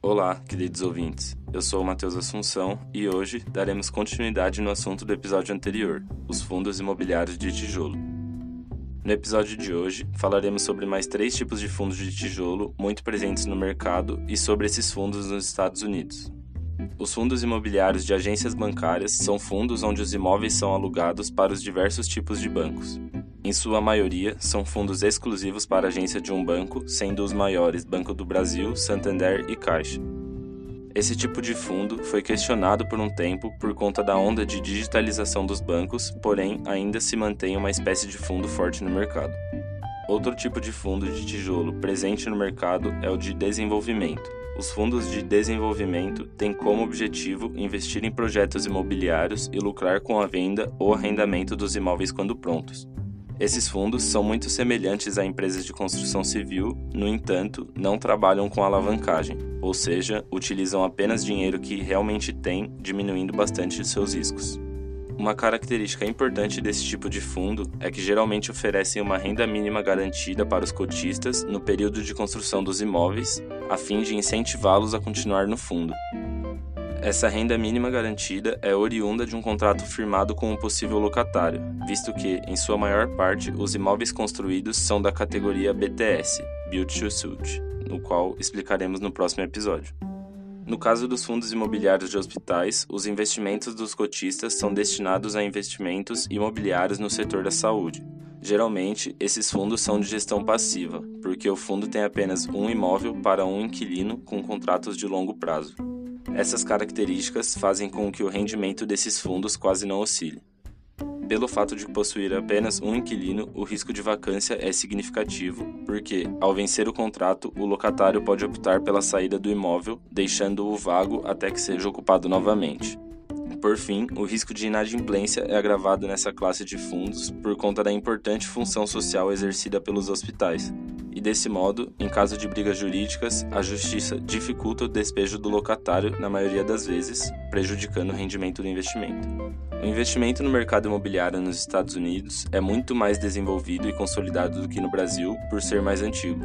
Olá, queridos ouvintes. Eu sou o Matheus Assunção e hoje daremos continuidade no assunto do episódio anterior, os fundos imobiliários de tijolo. No episódio de hoje, falaremos sobre mais três tipos de fundos de tijolo muito presentes no mercado e sobre esses fundos nos Estados Unidos. Os fundos imobiliários de agências bancárias são fundos onde os imóveis são alugados para os diversos tipos de bancos. Em sua maioria, são fundos exclusivos para agência de um banco, sendo os maiores Banco do Brasil, Santander e Caixa. Esse tipo de fundo foi questionado por um tempo por conta da onda de digitalização dos bancos, porém ainda se mantém uma espécie de fundo forte no mercado. Outro tipo de fundo de tijolo presente no mercado é o de desenvolvimento. Os fundos de desenvolvimento têm como objetivo investir em projetos imobiliários e lucrar com a venda ou arrendamento dos imóveis quando prontos. Esses fundos são muito semelhantes a empresas de construção civil, no entanto, não trabalham com alavancagem, ou seja, utilizam apenas dinheiro que realmente têm, diminuindo bastante seus riscos. Uma característica importante desse tipo de fundo é que geralmente oferecem uma renda mínima garantida para os cotistas no período de construção dos imóveis, a fim de incentivá-los a continuar no fundo. Essa renda mínima garantida é oriunda de um contrato firmado com um possível locatário, visto que, em sua maior parte, os imóveis construídos são da categoria BTS, Build to Suit, no qual explicaremos no próximo episódio. No caso dos fundos imobiliários de hospitais, os investimentos dos cotistas são destinados a investimentos imobiliários no setor da saúde. Geralmente, esses fundos são de gestão passiva, porque o fundo tem apenas um imóvel para um inquilino com contratos de longo prazo. Essas características fazem com que o rendimento desses fundos quase não oscile. Pelo fato de possuir apenas um inquilino, o risco de vacância é significativo, porque, ao vencer o contrato, o locatário pode optar pela saída do imóvel, deixando-o vago até que seja ocupado novamente. Por fim, o risco de inadimplência é agravado nessa classe de fundos por conta da importante função social exercida pelos hospitais, e desse modo, em caso de brigas jurídicas, a justiça dificulta o despejo do locatário na maioria das vezes, prejudicando o rendimento do investimento. O investimento no mercado imobiliário nos Estados Unidos é muito mais desenvolvido e consolidado do que no Brasil por ser mais antigo.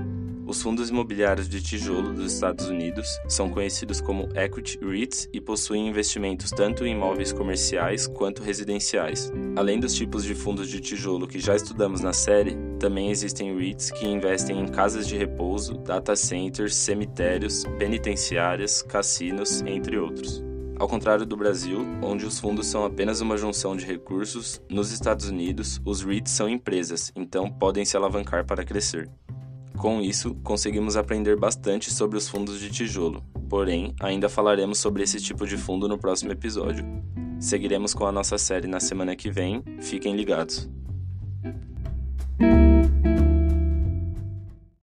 Os fundos imobiliários de tijolo dos Estados Unidos são conhecidos como equity REITs e possuem investimentos tanto em imóveis comerciais quanto residenciais. Além dos tipos de fundos de tijolo que já estudamos na série, também existem REITs que investem em casas de repouso, data centers, cemitérios, penitenciárias, cassinos, entre outros. Ao contrário do Brasil, onde os fundos são apenas uma junção de recursos, nos Estados Unidos, os REITs são empresas, então podem se alavancar para crescer. Com isso, conseguimos aprender bastante sobre os fundos de tijolo, porém, ainda falaremos sobre esse tipo de fundo no próximo episódio. Seguiremos com a nossa série na semana que vem, fiquem ligados.